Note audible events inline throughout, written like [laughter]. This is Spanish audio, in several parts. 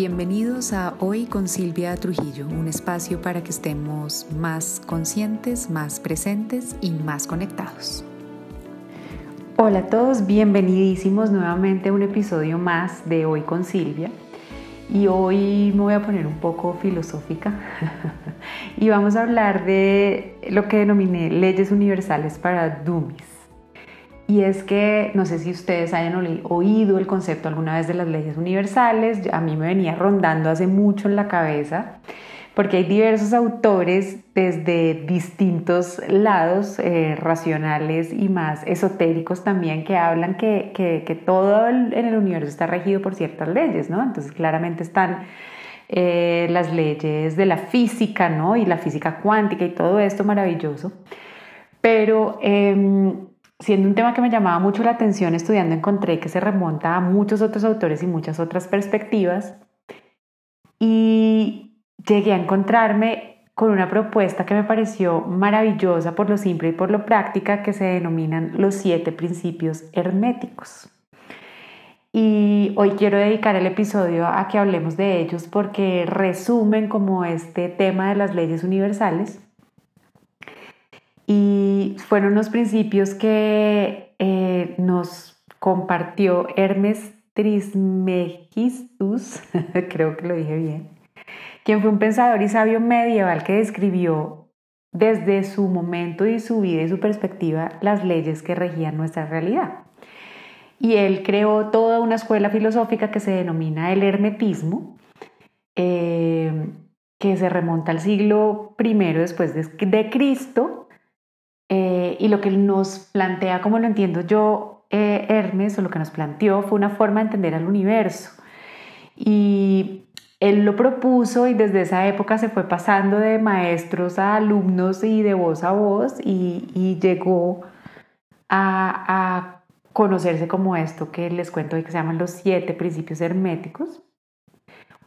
Bienvenidos a Hoy con Silvia Trujillo, un espacio para que estemos más conscientes, más presentes y más conectados. Hola a todos, bienvenidísimos nuevamente a un episodio más de Hoy con Silvia. Y hoy me voy a poner un poco filosófica [laughs] y vamos a hablar de lo que denominé leyes universales para dummies. Y es que no sé si ustedes hayan oído el concepto alguna vez de las leyes universales, a mí me venía rondando hace mucho en la cabeza, porque hay diversos autores desde distintos lados eh, racionales y más esotéricos también que hablan que, que, todo en el universo está regido por ciertas leyes, ¿no? Entonces claramente están eh, las leyes de la física, ¿no? Y la física cuántica y todo esto maravilloso. Pero em, siendo un tema que me llamaba mucho la atención estudiando, encontré que se remonta a muchos otros autores y muchas otras perspectivas. Y llegué a encontrarme con una propuesta que me pareció maravillosa por lo simple y por lo práctica que se denominan los siete principios herméticos. Y hoy quiero dedicar el episodio a que hablemos de ellos porque resumen como este tema de las leyes universales y fueron los principios que eh, nos compartió Hermes Trismegistus, [laughs] creo que lo dije bien, quien fue un pensador y sabio medieval que describió desde su momento y su vida y su perspectiva las leyes que regían nuestra realidad. Y él creó toda una escuela filosófica que se denomina el hermetismo, eh, que se remonta al siglo I después de Cristo y lo que nos plantea, como lo entiendo yo, eh, Hermes, o lo que nos planteó, fue una forma de entender al universo. Y él lo propuso y desde esa época se fue pasando de maestros a alumnos y de voz a voz y, llegó a, a, conocerse como esto que les cuento hoy que se llaman los siete principios herméticos.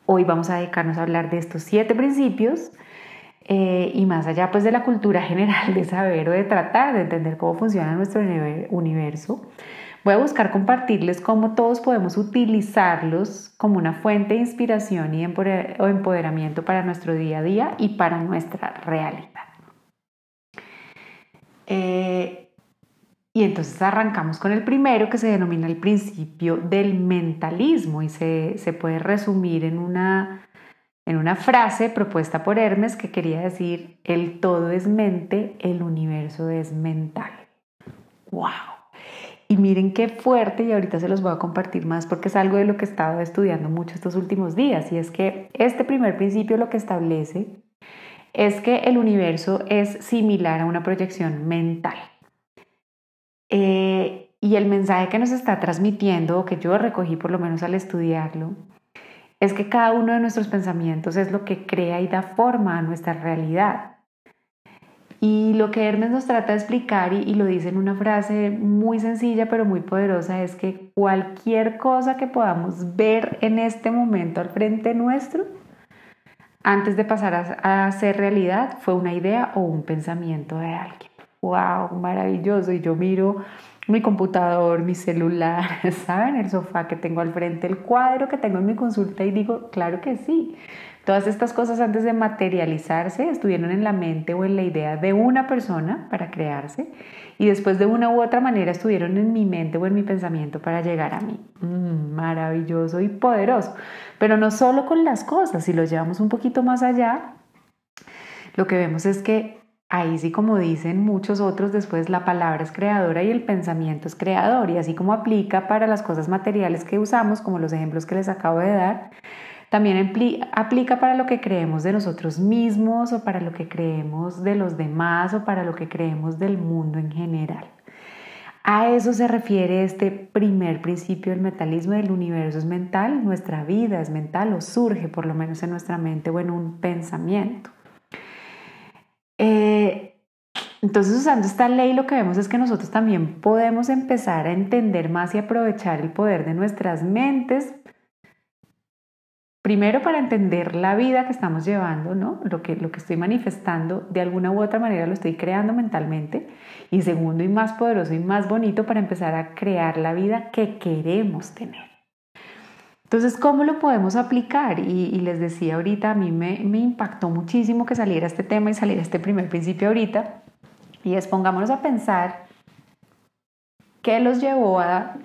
Hoy vamos a dedicarnos a hablar de estos siete principios eh, y más allá pues de la cultura general de saber o de tratar de entender cómo funciona nuestro universo, voy a buscar compartirles cómo todos podemos utilizarlos como una fuente de inspiración y empoderamiento para nuestro día a día y para nuestra realidad. Eh, y entonces arrancamos con el primero que se denomina el principio del mentalismo y se, se puede resumir en una en una frase propuesta por Hermes que quería decir, el todo es mente, el universo es mental. ¡Wow! Y miren qué fuerte, y ahorita se los voy a compartir más porque es algo de lo que he estado estudiando mucho estos últimos días, y es que este primer principio lo que establece es que el universo es similar a una proyección mental. Eh, y el mensaje que nos está transmitiendo, o que yo recogí por lo menos al estudiarlo, es que cada uno de nuestros pensamientos es lo que crea y da forma a nuestra realidad. Y lo que Hermes nos trata de explicar, y, lo dice en una frase muy sencilla pero muy poderosa, es que cualquier cosa que podamos ver en este momento al frente nuestro, antes de pasar a, a ser realidad, fue una idea o un pensamiento de alguien. ¡Wow! Maravilloso. Y yo miro mi computador, mi celular, [laughs] ¿saben? El sofá que tengo al frente, el cuadro que tengo en mi consulta y digo, claro que sí. Todas estas cosas antes de materializarse estuvieron en la mente o en la idea de una persona para crearse y después de una u otra manera estuvieron en mi mente o en mi pensamiento para llegar a mí. Mm, maravilloso y poderoso. Pero no solo con las cosas, si lo llevamos un poquito más allá, lo que vemos es que Ahí sí, como dicen muchos otros, después la palabra es creadora y el pensamiento es creador. Y así como aplica para las cosas materiales que usamos, como los ejemplos que les acabo de dar, también aplica para lo que creemos de nosotros mismos o para lo que creemos de los demás o para lo que creemos del mundo en general. A eso se refiere este primer principio del metalismo del universo es mental, nuestra vida es mental o surge por lo menos en nuestra mente o en un pensamiento. Eh, entonces, usando esta ley, lo que vemos es que nosotros también podemos empezar a entender más y aprovechar el poder de nuestras mentes. Primero, para entender la vida que estamos llevando, ¿no? Lo que, lo que estoy manifestando, de alguna u otra manera lo estoy creando mentalmente. Y segundo, y más poderoso y más bonito, para empezar a crear la vida que queremos tener. Entonces, ¿cómo lo podemos aplicar? Y, les decía ahorita, a mí me, impactó muchísimo que saliera este tema y saliera este primer principio ahorita. Y es pongámonos a pensar qué los llevó a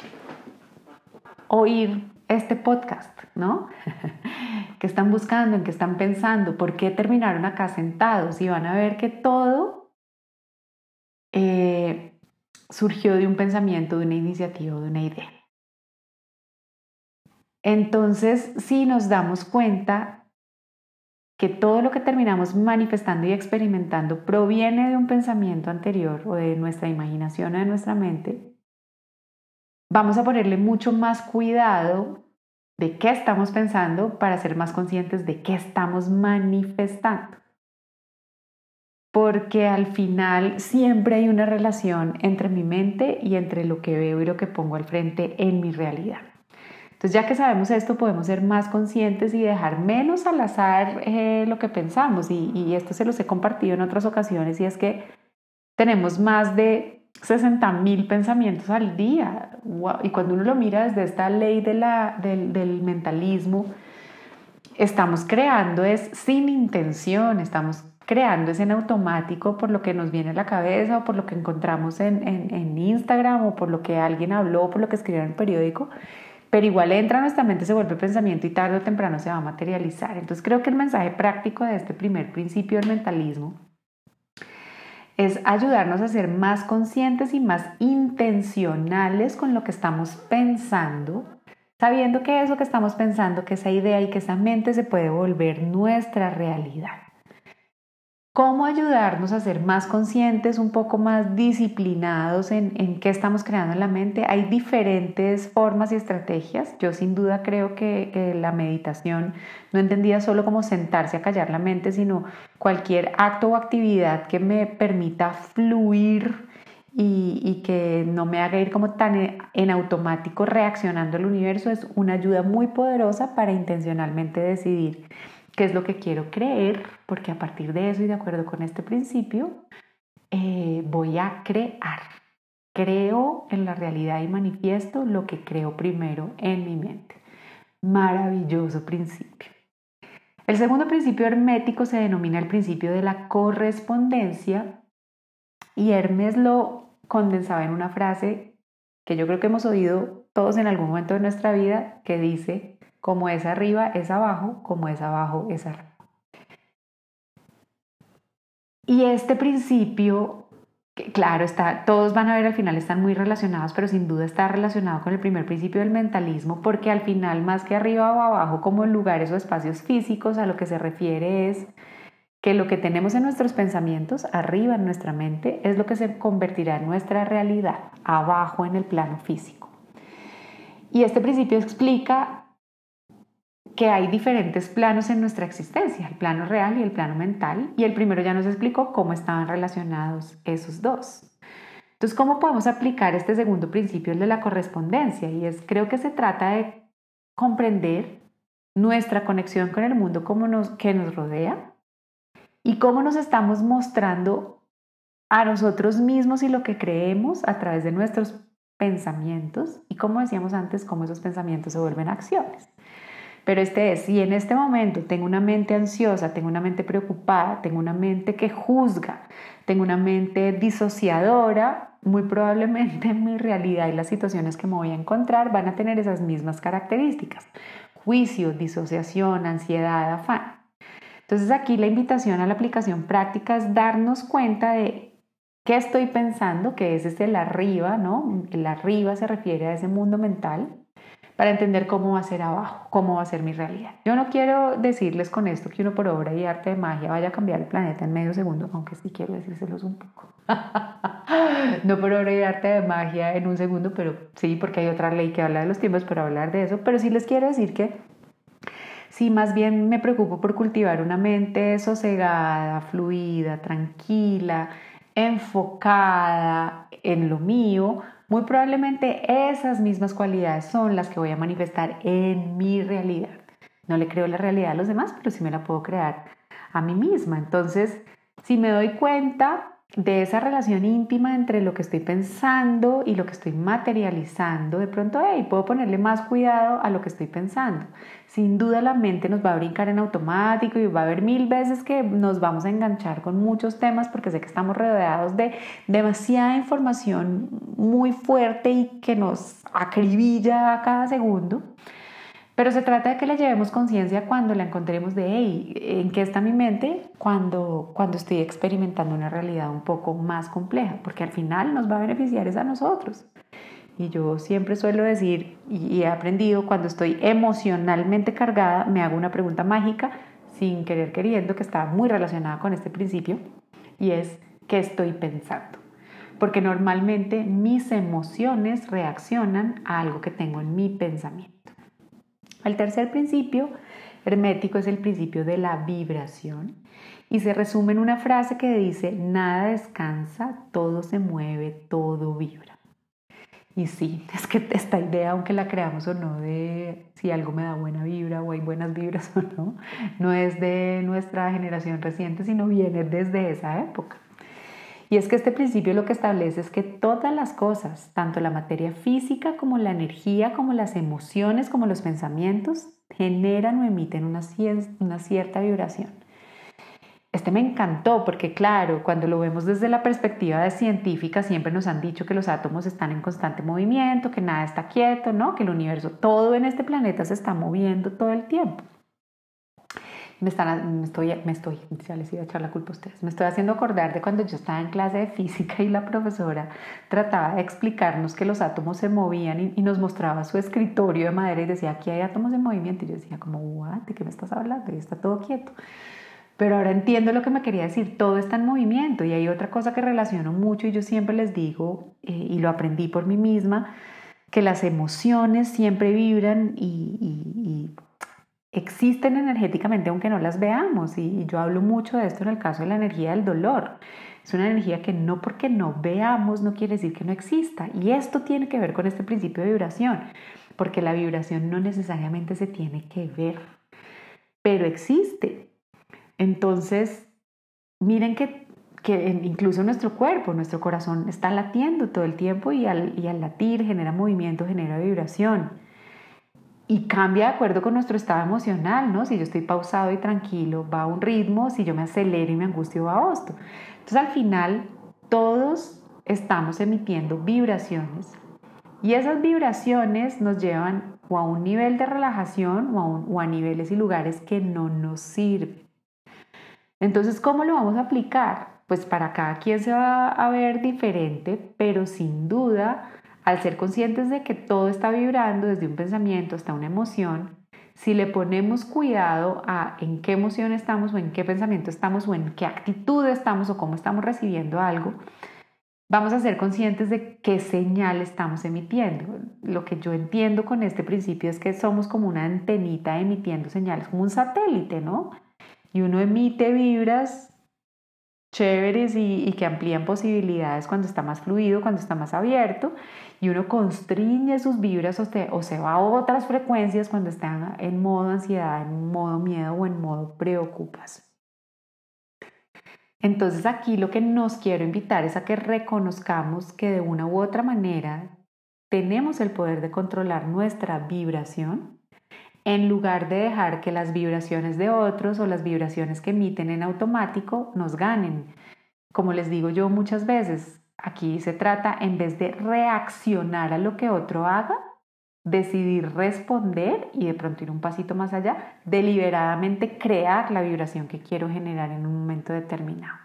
oír este podcast, ¿no? [laughs] ¿Qué están buscando? ¿En qué están pensando? ¿Por qué terminaron acá sentados? Y van a ver que todo eh, surgió de un pensamiento, de una iniciativa, de una idea. Entonces, si nos damos cuenta que todo lo que terminamos manifestando y experimentando proviene de un pensamiento anterior o de nuestra imaginación o de nuestra mente, vamos a ponerle mucho más cuidado de qué estamos pensando para ser más conscientes de qué estamos manifestando. Porque al final siempre hay una relación entre mi mente y entre lo que veo y lo que pongo al frente en mi realidad. Entonces ya que sabemos esto, podemos ser más conscientes y dejar menos al azar eh, lo que pensamos. Y, y esto se los he compartido en otras ocasiones y es que tenemos más de 60 mil pensamientos al día. Y cuando uno lo mira desde esta ley de la, del, del, mentalismo, estamos creando es sin intención, estamos creando es en automático por lo que nos viene a la cabeza o por lo que encontramos en, en, en Instagram o por lo que alguien habló o por lo que escribió en el periódico. Pero igual entra a nuestra mente, se vuelve pensamiento y tarde o temprano se va a materializar. Entonces creo que el mensaje práctico de este primer principio del mentalismo es ayudarnos a ser más conscientes y más intencionales con lo que estamos pensando, sabiendo que eso que estamos pensando, que esa idea y que esa mente se puede volver nuestra realidad cómo ayudarnos a ser más conscientes, un poco más disciplinados en, qué estamos creando en la mente. Hay diferentes formas y estrategias. Yo sin duda creo que, la meditación no entendía solo como sentarse a callar la mente, sino cualquier acto o actividad que me permita fluir y, y, que no me haga ir como tan en automático reaccionando al universo es una ayuda muy poderosa para intencionalmente decidir qué es lo que quiero creer, porque a partir de eso y de acuerdo con este principio, eh, voy a crear. Creo en la realidad y manifiesto lo que creo primero en mi mente. Maravilloso principio. El segundo principio hermético se denomina el principio de la correspondencia y Hermes lo condensaba en una frase que yo creo que hemos oído todos en algún momento de nuestra vida que dice, como es arriba es abajo, como es abajo es arriba. Y este principio, claro, está, todos van a ver al final están muy relacionados, pero sin duda está relacionado con el primer principio del mentalismo, porque al final, más que arriba o abajo, como lugares o espacios físicos, a lo que se refiere es que lo que tenemos en nuestros pensamientos, arriba en nuestra mente, es lo que se convertirá en nuestra realidad, abajo en el plano físico. Y este principio explica que hay diferentes planos en nuestra existencia, el plano real y el plano mental, y el primero ya nos explicó cómo estaban relacionados esos dos. Entonces, ¿cómo podemos aplicar este segundo principio, el de la correspondencia? Y es, creo que se trata de comprender nuestra conexión con el mundo como nos, que nos rodea y cómo nos estamos mostrando a nosotros mismos y lo que creemos a través de nuestros pensamientos y como decíamos antes, cómo esos pensamientos se vuelven acciones. Pero este es, si en este momento tengo una mente ansiosa, tengo una mente preocupada, tengo una mente que juzga, tengo una mente disociadora, muy probablemente [laughs] mi realidad y las situaciones que me voy a encontrar van a tener esas mismas características. Juicio, disociación, ansiedad, afán. Entonces aquí la invitación a la aplicación práctica es darnos cuenta de qué estoy pensando, que es este el arriba, ¿no? El arriba se refiere a ese mundo mental para entender cómo va a ser abajo, cómo va a ser mi realidad. Yo no quiero decirles con esto que uno por obra y arte de magia vaya a cambiar el planeta en medio segundo, aunque sí quiero decírselos un poco. [laughs] no por obra y arte de magia en un segundo, pero sí, porque hay otra ley que habla de los tiempos para hablar de eso, pero sí les quiero decir que sí, más bien me preocupo por cultivar una mente sosegada, fluida, tranquila, enfocada en lo mío, muy probablemente esas mismas cualidades son las que voy a manifestar en mi realidad. No le creo la realidad a los demás, pero sí me la puedo crear a mí misma. Entonces, si me doy cuenta de esa relación íntima entre lo que estoy pensando y lo que estoy materializando, de pronto, hey, puedo ponerle más cuidado a lo que estoy pensando. Sin duda la mente nos va a brincar en automático y va a haber mil veces que nos vamos a enganchar con muchos temas porque sé que estamos rodeados de demasiada información muy fuerte y que nos acribilla a cada segundo. Pero se trata de que le llevemos conciencia cuando la encontremos de, hey, ¿en qué está mi mente? Cuando, cuando estoy experimentando una realidad un poco más compleja, porque al final nos va a beneficiar es a nosotros. Y yo siempre suelo decir, y he aprendido, cuando estoy emocionalmente cargada, me hago una pregunta mágica, sin querer queriendo, que está muy relacionada con este principio, y es, ¿qué estoy pensando? Porque normalmente mis emociones reaccionan a algo que tengo en mi pensamiento. El tercer principio hermético es el principio de la vibración y se resume en una frase que dice, nada descansa, todo se mueve, todo vibra. Y sí, [laughs] es que esta idea, aunque la creamos o no, de si algo me da buena vibra o hay buenas vibras [laughs] o no, no es de nuestra generación reciente, sino viene desde esa época. Y es que este principio lo que establece es que todas las cosas, tanto la materia física como la energía, como las emociones, como los pensamientos, generan o emiten una, cierta vibración. Este me encantó porque, claro, cuando lo vemos desde la perspectiva de científica, siempre nos han dicho que los átomos están en constante movimiento, que nada está quieto, ¿no? Que el universo, todo en este planeta se está moviendo todo el tiempo me, están, me estoy, me estoy, ya les iba a echar la culpa a ustedes, me estoy haciendo acordar de cuando yo estaba en clase de física y la profesora trataba de explicarnos que los átomos se movían y, nos mostraba su escritorio de madera y decía, aquí hay átomos en movimiento. Y yo decía, como, ¿what? ¿De qué me estás hablando? Y está todo quieto. Pero ahora entiendo lo que me quería decir, todo está en movimiento y hay otra cosa que relaciono mucho y yo siempre les digo, eh, y lo aprendí por mí misma, que las emociones siempre vibran y, y existen energéticamente aunque no las veamos y, yo hablo mucho de esto en el caso de la energía del dolor. Es una energía que no porque no veamos no quiere decir que no exista y esto tiene que ver con este principio de vibración, porque la vibración no necesariamente se tiene que ver, pero existe. Entonces, miren que, incluso nuestro cuerpo, nuestro corazón está latiendo todo el tiempo y al latir genera movimiento, genera vibración y cambia de acuerdo con nuestro estado emocional, ¿no? Si yo estoy pausado y tranquilo, va a un ritmo, si yo me acelero y me angustio, va a otro. Entonces al final todos estamos emitiendo vibraciones y esas vibraciones nos llevan o a un nivel de relajación o a, o a niveles y lugares que no nos sirven. Entonces, ¿cómo lo vamos a aplicar? Pues para cada quien se va a ver diferente, pero sin duda al ser conscientes de que todo está vibrando desde un pensamiento hasta una emoción, si le ponemos cuidado a en qué emoción estamos o en qué pensamiento estamos o en qué actitud estamos o cómo estamos recibiendo algo, vamos a ser conscientes de qué señal estamos emitiendo. Lo que yo entiendo con este principio es que somos como una antenita emitiendo señales, como un satélite, ¿no? Y uno emite vibras chéveres y, que amplían posibilidades cuando está más fluido, cuando está más abierto, y uno constriñe sus vibras o, se va a otras frecuencias cuando está en modo ansiedad, en modo miedo o en modo preocupación. Entonces aquí lo que nos quiero invitar es a que reconozcamos que de una u otra manera tenemos el poder de controlar nuestra vibración en lugar de dejar que las vibraciones de otros o las vibraciones que emiten en automático nos ganen. Como les digo yo muchas veces, aquí se trata, en vez de reaccionar a lo que otro haga, decidir responder y de pronto ir un pasito más allá, deliberadamente crear la vibración que quiero generar en un momento determinado.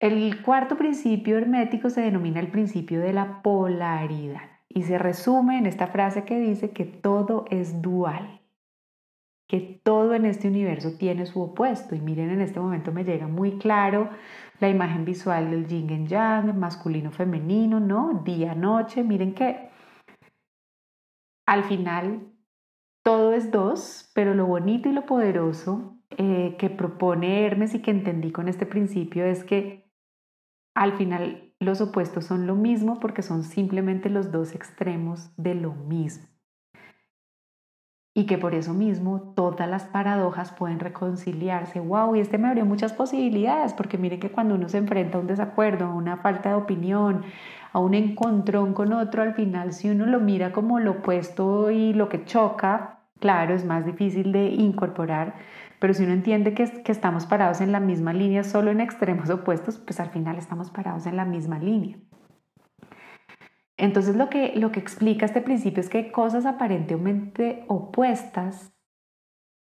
El cuarto principio hermético se denomina el principio de la polaridad y se resume en esta frase que dice que todo es dual, que todo en este universo tiene su opuesto. Y miren, en este momento me llega muy claro la imagen visual del yin y yang, masculino, femenino, ¿no? Día, noche. Miren que al final todo es dos, pero lo bonito y lo poderoso eh, que propone Hermes y que entendí con este principio es que al final los opuestos son lo mismo porque son simplemente los dos extremos de lo mismo. y que por eso mismo todas las paradojas pueden reconciliarse. ¡Wow! Y este me abrió muchas posibilidades, porque miren que cuando uno se enfrenta a un desacuerdo, a una falta de opinión, a un encontrón con otro, al final si uno lo mira como lo opuesto y lo que choca, claro, es más difícil de incorporar, pero si uno entiende que, estamos parados en la misma línea, solo en extremos [laughs] opuestos, pues al final estamos parados en la misma línea. Entonces lo que, lo que explica este principio es que cosas aparentemente opuestas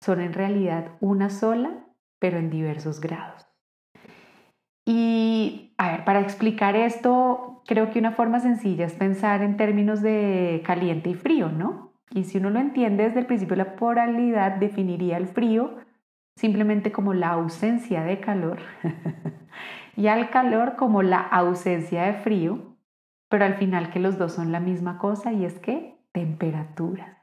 son en realidad una sola, pero en diversos grados. Y a ver, para explicar esto, creo que una forma sencilla es pensar en términos de caliente y frío, ¿no? Y si uno lo entiende desde el principio la polaridad, definiría el frío simplemente como la ausencia de calor [laughs] y al calor como la ausencia de frío pero al final que los dos son la misma cosa y es que temperatura.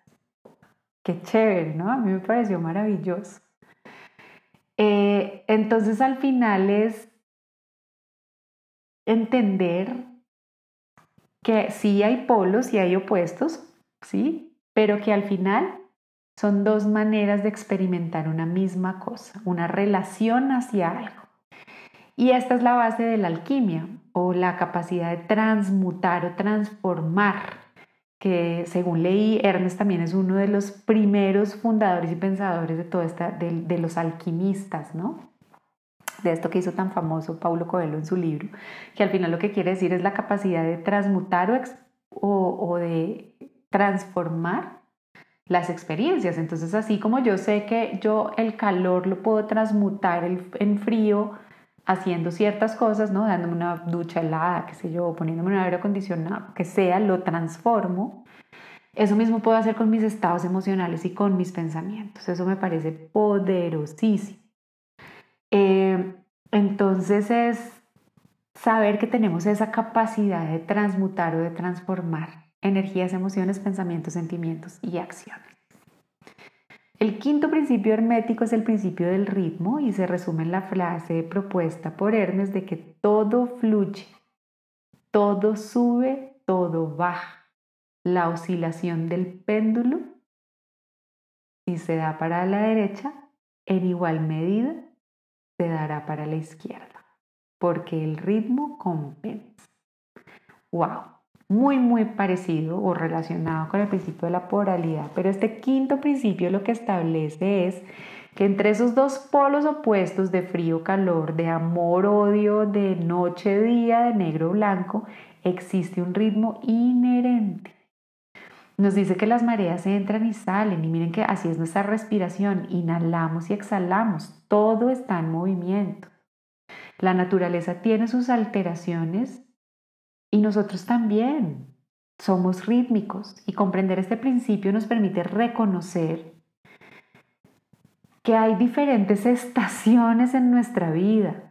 Qué chévere, ¿no? A mí me pareció maravilloso. Eh, entonces al final es entender que sí hay polos y hay opuestos, ¿sí? Pero que al final son dos maneras de experimentar una misma cosa, una relación hacia algo. Y esta es la base de la alquimia o la capacidad de transmutar o transformar, que según leí, Ernest también es uno de los primeros fundadores y pensadores de todo esta, de, los alquimistas, ¿no? de esto que hizo tan famoso Paulo Coelho en su libro, que al final lo que quiere decir es la capacidad de transmutar o, de transformar las experiencias. Entonces, así como yo sé que yo el calor lo puedo transmutar en frío, haciendo ciertas cosas, ¿no? Dándome una ducha helada, qué sé yo, poniéndome un aire acondicionado, que sea, lo transformo. Eso mismo puedo hacer con mis estados emocionales y con mis pensamientos. Eso me parece poderosísimo. Eh, entonces es saber que tenemos esa capacidad de transmutar o de transformar energías, emociones, pensamientos, sentimientos y acciones. El quinto principio hermético es el principio del ritmo y se resume en la frase propuesta por Hermes de que todo fluye, todo sube, todo baja. La oscilación del péndulo, si se da para la derecha, en igual medida se dará para la izquierda, porque el ritmo compensa. ¡Wow! Muy, muy parecido o relacionado con el principio de la polaridad. Pero este quinto principio lo que establece es que entre esos dos polos opuestos de frío-calor, de amor-odio, de noche-día, de negro-blanco, existe un ritmo inherente. Nos dice que las mareas entran y salen y miren que así es nuestra respiración. Inhalamos y exhalamos. Todo está en movimiento. La naturaleza tiene sus alteraciones y nosotros también somos rítmicos y comprender este principio nos permite reconocer que hay diferentes estaciones en nuestra vida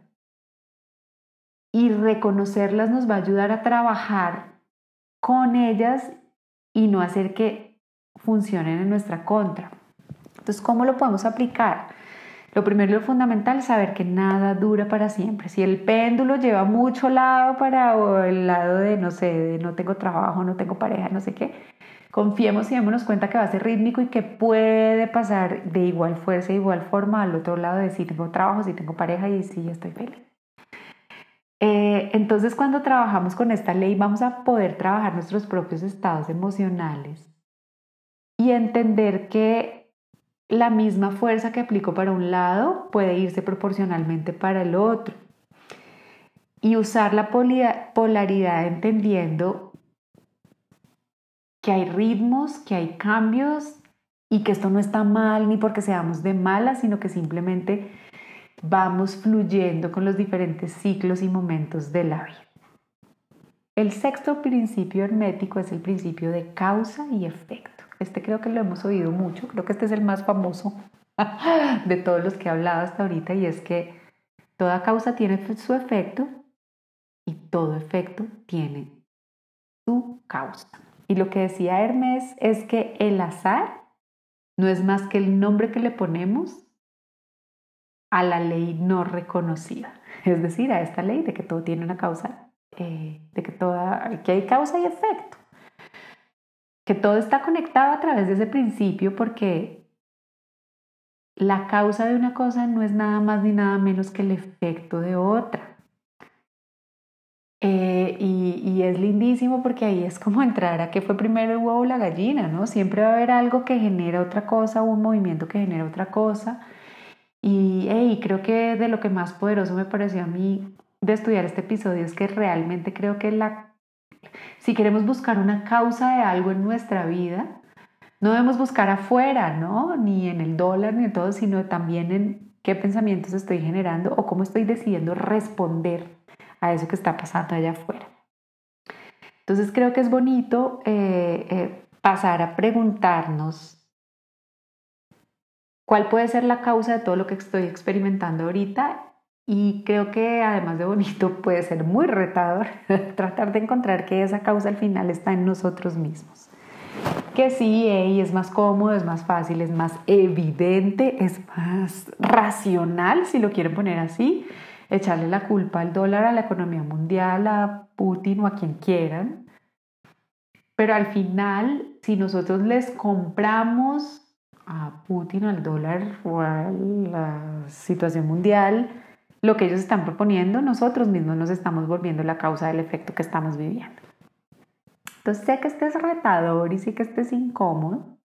y reconocerlas nos va a ayudar a trabajar con ellas y no hacer que funcionen en nuestra contra. Entonces, ¿cómo lo podemos aplicar? Lo primero y lo fundamental es saber que nada dura para siempre. Si el péndulo lleva mucho lado para el lado de, no sé, de no tengo trabajo, no tengo pareja, no sé qué, confiemos y démonos cuenta que va a ser rítmico y que puede pasar de igual fuerza, de igual forma al otro lado de si tengo trabajo, si tengo pareja y si estoy feliz. Eh, entonces cuando trabajamos con esta ley vamos a poder trabajar nuestros propios estados emocionales y entender que la misma fuerza que aplico para un lado puede irse proporcionalmente para el otro. Y usar la polaridad entendiendo que hay ritmos, que hay cambios y que esto no está mal ni porque seamos de malas, sino que simplemente vamos fluyendo con los diferentes ciclos y momentos de la vida. El sexto principio hermético es el principio de causa y efecto. Este creo que lo hemos oído mucho, creo que este es el más famoso [laughs] de todos los que he hablado hasta ahorita y es que toda causa tiene su efecto y todo efecto tiene su causa. Y lo que decía Hermes es que el azar no es más que el nombre que le ponemos a la ley no reconocida, es decir, a esta ley de que todo tiene una causa, eh, de que, toda, que hay causa y efecto que todo está conectado a través de ese principio porque la causa de una cosa no es nada más ni nada menos que el efecto de otra. Eh, y, es lindísimo porque ahí es como entrar a qué fue primero el huevo o la gallina, ¿no? Siempre va a haber algo que genera otra cosa, un movimiento que genera otra cosa. Y creo que de lo que más poderoso me pareció a mí de estudiar este episodio es que realmente creo que la, si queremos buscar una causa de algo en nuestra vida, no debemos buscar afuera, ¿no? Ni en el dólar ni en todo, sino también en qué pensamientos estoy generando o cómo estoy decidiendo responder a eso que está pasando allá afuera. Entonces creo que es bonito eh, eh, pasar a preguntarnos cuál puede ser la causa de todo lo que estoy experimentando ahorita y creo que además de bonito puede ser muy retador [laughs] tratar de encontrar que esa causa al final está en nosotros mismos. Que sí, es más cómodo, es más fácil, es más evidente, es más racional, si lo quieren poner así, echarle la culpa al dólar, a la economía mundial, a Putin o a quien quieran. Pero al final, si nosotros les compramos a Putin, al dólar o a la situación mundial, lo que ellos están proponiendo, nosotros mismos nos estamos volviendo la causa del efecto que estamos viviendo. Entonces sé que este es retador y sé que este es incómodo,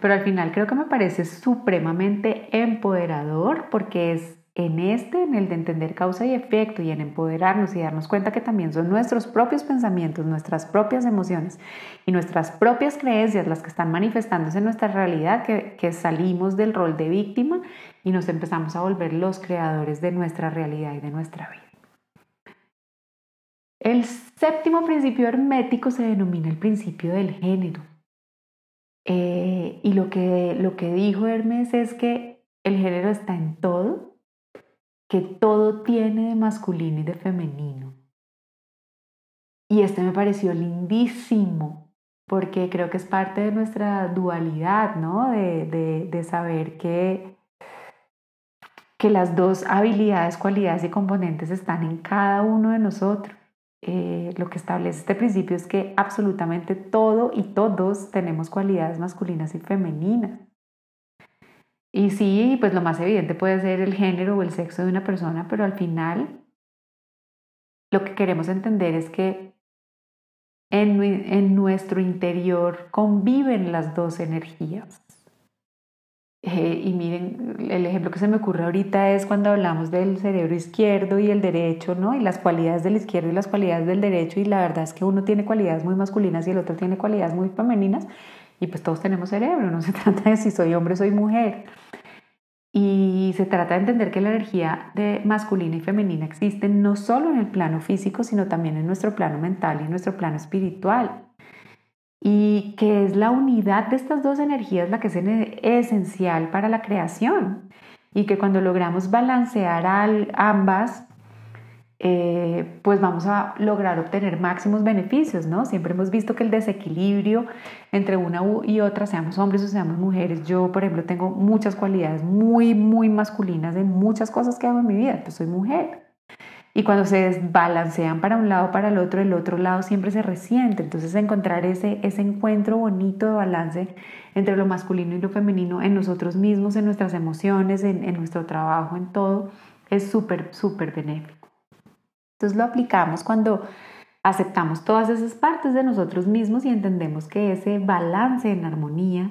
pero al final creo que me parece supremamente empoderador porque es en este, en el de entender causa y efecto y en empoderarnos y darnos cuenta que también son nuestros propios pensamientos, nuestras propias emociones y nuestras propias creencias las que están manifestándose en nuestra realidad, que, que salimos del rol de víctima y nos empezamos a volver los creadores de nuestra realidad y de nuestra vida. El séptimo principio hermético se denomina el principio del género. Eh, y lo que, lo que dijo Hermes es que el género está en todo que todo tiene de masculino y de femenino. Y este me pareció lindísimo, porque creo que es parte de nuestra dualidad, ¿no? De, saber que, que las dos habilidades, cualidades y componentes están en cada uno de nosotros. Eh, lo que establece este principio es que absolutamente todo y todos tenemos cualidades masculinas y femeninas. Y sí, pues lo más evidente puede ser el género o el sexo de una persona, pero al final lo que queremos entender es que en, en nuestro interior conviven las dos energías. Eh, y miren, el ejemplo que se me ocurre ahorita es cuando hablamos del cerebro izquierdo y el derecho, ¿no? Y las cualidades del izquierdo y las cualidades del derecho, y la verdad es que uno tiene cualidades muy masculinas y el otro tiene cualidades muy femeninas, y pues todos tenemos cerebro, no [laughs] se trata de si soy hombre o soy mujer. Y se trata de entender que la energía de masculina y femenina existe no solo en el plano físico, sino también en nuestro plano mental y en nuestro plano espiritual. Y que es la unidad de estas dos energías la que es esencial para la creación. Y que cuando logramos balancear ambas, eh, pues vamos a lograr obtener máximos beneficios, ¿no? Siempre hemos visto que el desequilibrio entre una y otra, seamos hombres o seamos mujeres, yo, por ejemplo, tengo muchas cualidades muy, muy masculinas en muchas cosas que hago en mi vida, pues soy mujer. Y cuando se desbalancean para un lado para el otro, el otro lado siempre se resiente. Entonces encontrar ese, ese encuentro bonito de balance entre lo masculino y lo femenino en nosotros mismos, en nuestras emociones, en, en nuestro trabajo, en todo, es súper, súper benéfico. Entonces lo aplicamos cuando aceptamos todas esas partes de nosotros mismos y entendemos que ese balance en armonía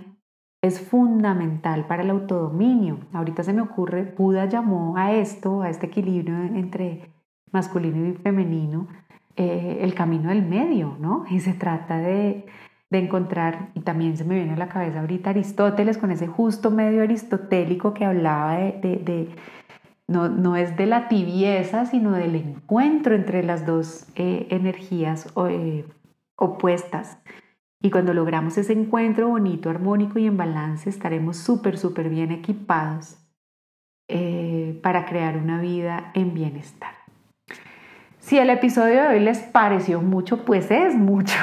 es fundamental para el autodominio. Ahorita se me ocurre, Buda llamó a esto, a este equilibrio entre masculino y femenino, eh, el camino del medio, ¿no? Y se trata de, encontrar, y también se me viene a la cabeza ahorita Aristóteles con ese justo medio aristotélico que hablaba de no, es de la tibieza, sino del encuentro entre las dos eh, energías eh, opuestas. Y cuando logramos ese encuentro bonito, armónico y en balance, estaremos súper, súper bien equipados para crear una vida en bienestar. Si el episodio de hoy les pareció mucho, pues es mucho,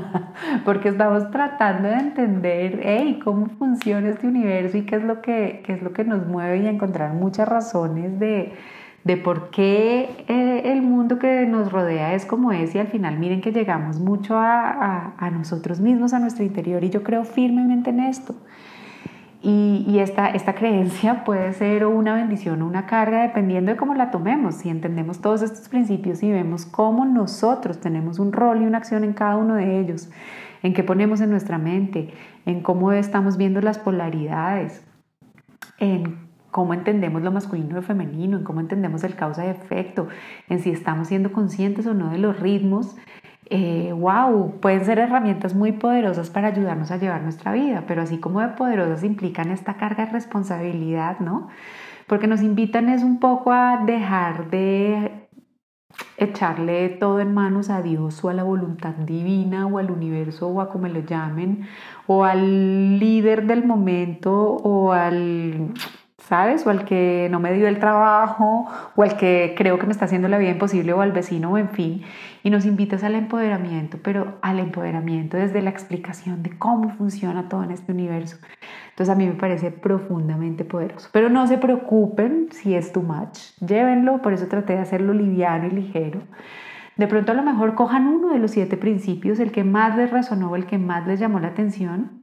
[laughs] porque estamos tratando de entender hey, cómo funciona este universo y qué es, lo que, qué es lo que nos mueve y encontrar muchas razones de, de por qué eh, el mundo que nos rodea es como es y al final miren que llegamos mucho a, a nosotros mismos, a nuestro interior y yo creo firmemente en esto. Y, esta, esta creencia puede ser una bendición o una carga dependiendo de cómo la tomemos. Si entendemos todos estos principios y vemos cómo nosotros tenemos un rol y una acción en cada uno de ellos, en qué ponemos en nuestra mente, en cómo estamos viendo las polaridades, en cómo entendemos lo masculino y lo femenino, en cómo entendemos el causa y efecto, en si estamos siendo conscientes o no de los ritmos, wow, eh, pueden ser herramientas muy poderosas para ayudarnos a llevar nuestra vida, pero así como de poderosas implican esta carga de responsabilidad, ¿no? Porque nos invitan es un poco a dejar de echarle todo en manos a Dios o a la voluntad divina o al universo o a como lo llamen, o al líder del momento o al ¿sabes? O al que no me dio el trabajo, o al que creo que me está haciendo la vida imposible, o al vecino, o en fin. Y nos invitas al empoderamiento, pero al empoderamiento desde la explicación de cómo funciona todo en este universo. Entonces a mí me parece profundamente poderoso. Pero no se preocupen si es too much. Llévenlo, por eso traté de hacerlo liviano y ligero. De pronto a lo mejor cojan uno de los siete principios, el que más les resonó, el que más les llamó la atención,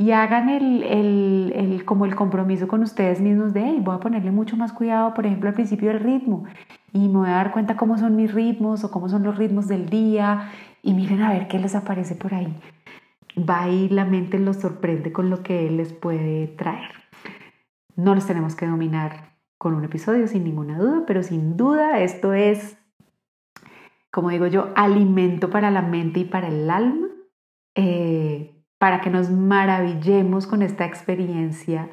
y hagan el, el, el, como el compromiso con ustedes mismos de, hey, voy a ponerle mucho más cuidado, por ejemplo, al principio del ritmo y me voy a dar cuenta cómo son mis ritmos o cómo son los ritmos del día y miren a ver qué les aparece por ahí. Va y la mente los sorprende con lo que les puede traer. No los tenemos que dominar con un episodio sin ninguna duda, pero sin duda esto es, como digo yo, alimento para la mente y para el alma. Eh, para que nos maravillemos con esta experiencia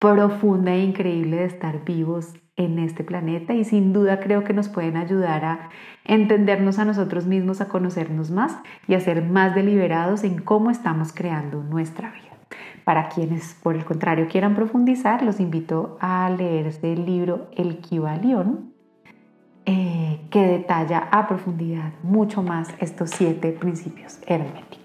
profunda e increíble de estar vivos en este planeta y sin duda creo que nos pueden ayudar a entendernos a nosotros mismos, a conocernos más y a ser más deliberados en cómo estamos creando nuestra vida. Para quienes, por el contrario, quieran profundizar, los invito a leerse el libro El Kibalión, eh, que detalla a profundidad mucho más estos siete principios herméticos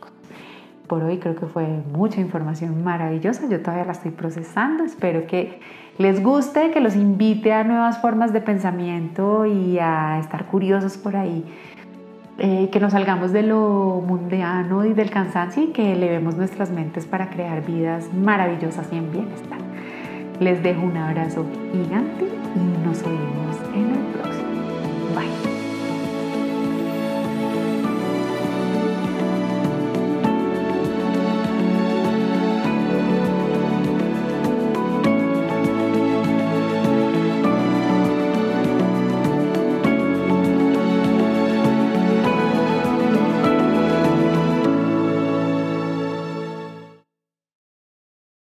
por hoy creo que fue mucha información maravillosa. Yo todavía la estoy procesando. Espero que les guste, que los invite a nuevas formas de pensamiento y a estar curiosos por ahí. Eh, que nos salgamos de lo mundiano y del cansancio y que elevemos nuestras mentes para crear vidas maravillosas y en bienestar. Les dejo un abrazo gigante y nos oímos